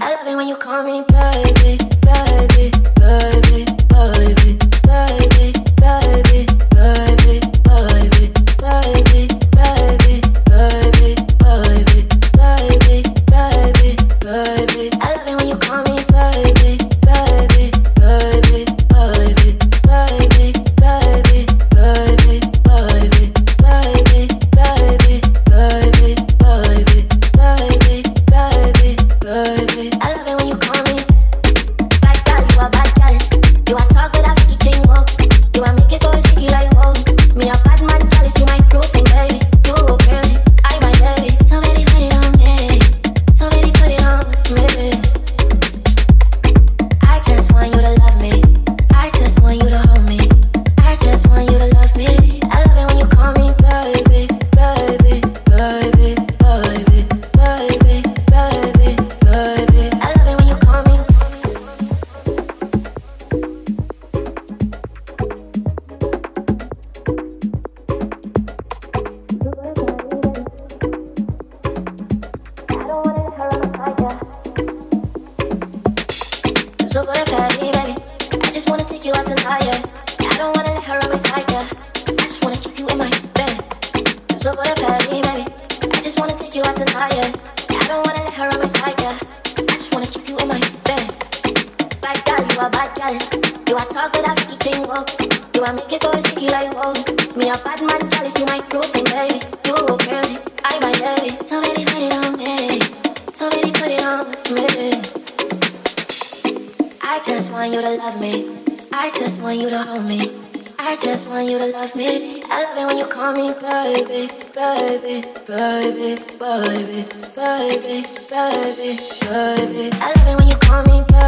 I love it when you call me baby, baby, baby, baby, baby. baby. I love it when you call me baby.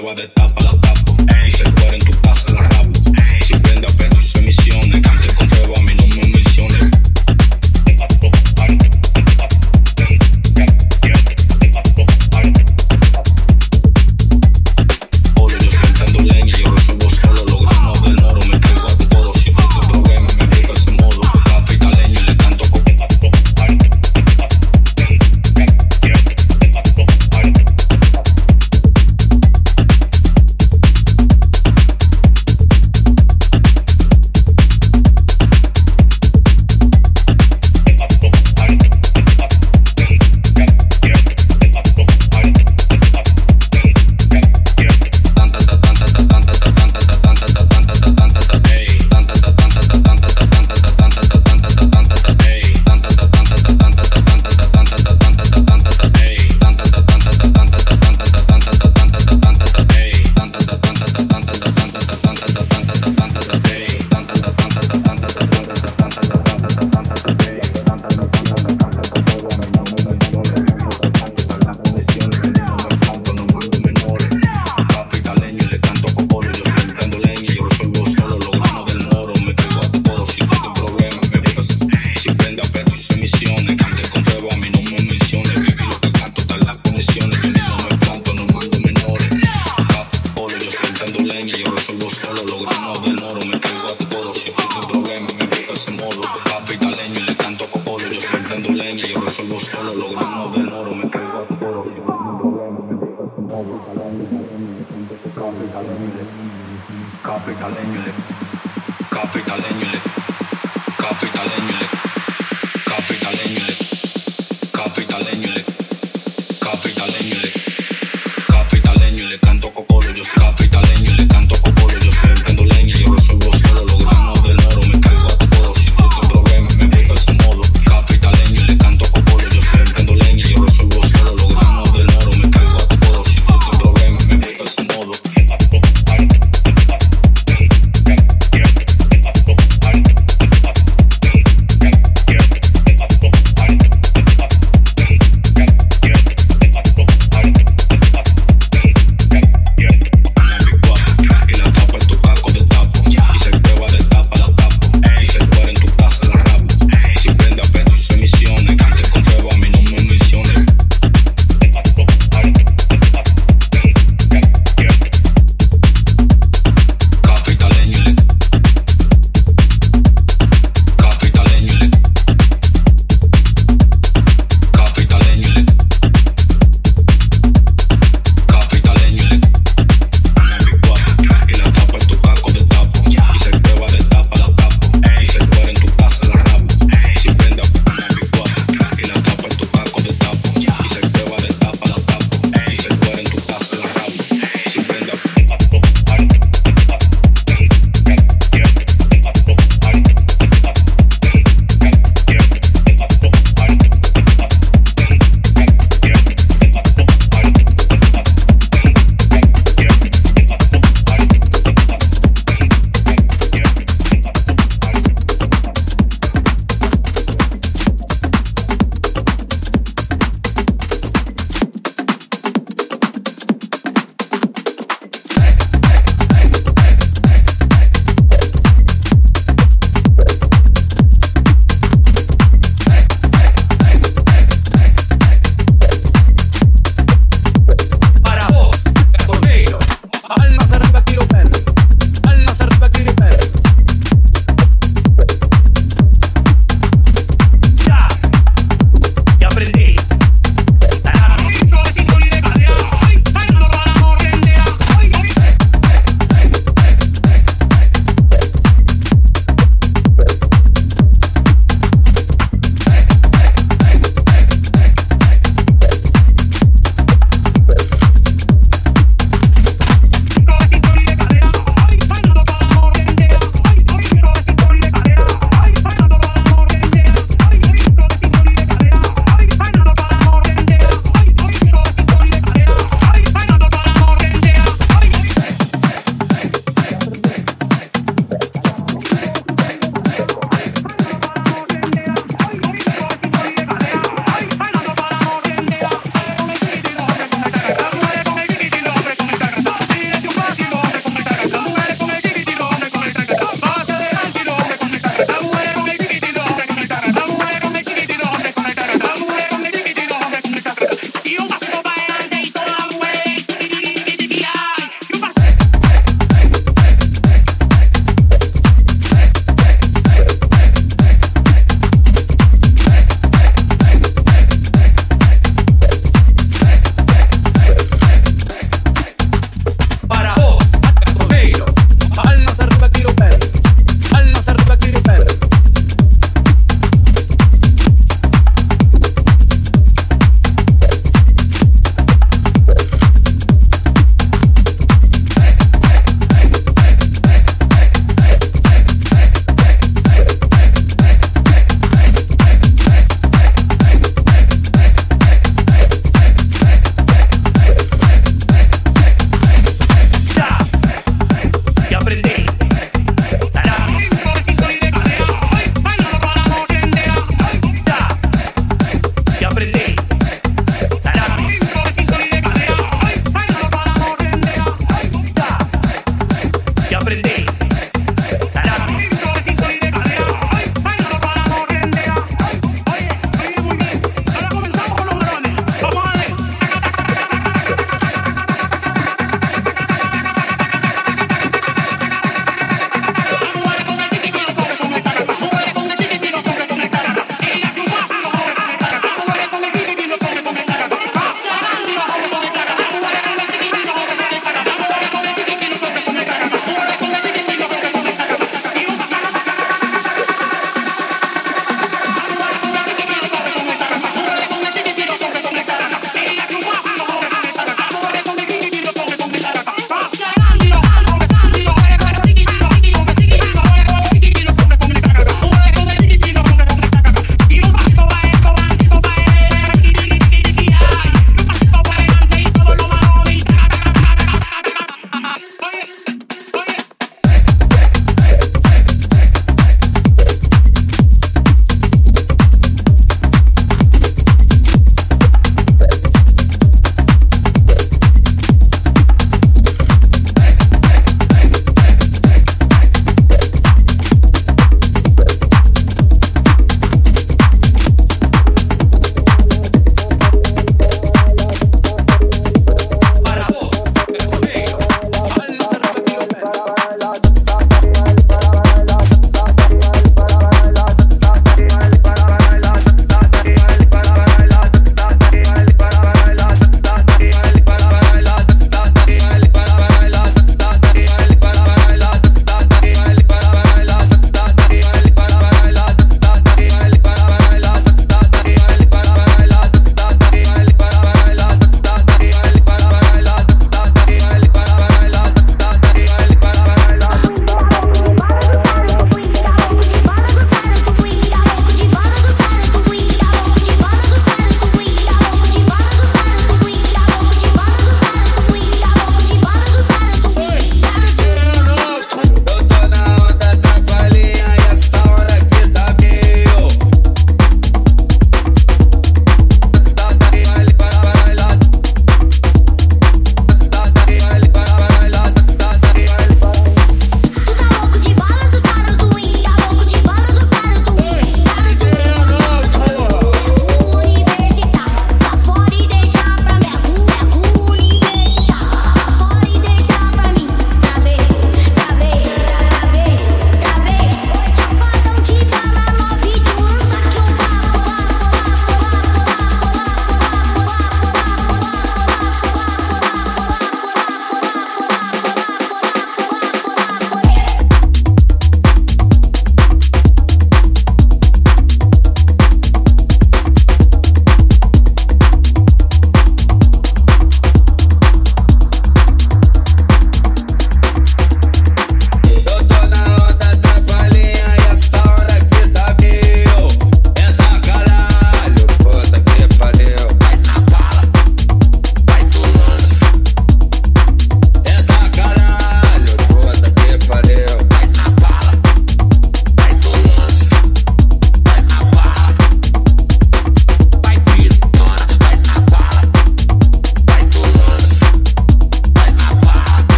prueba de tapa.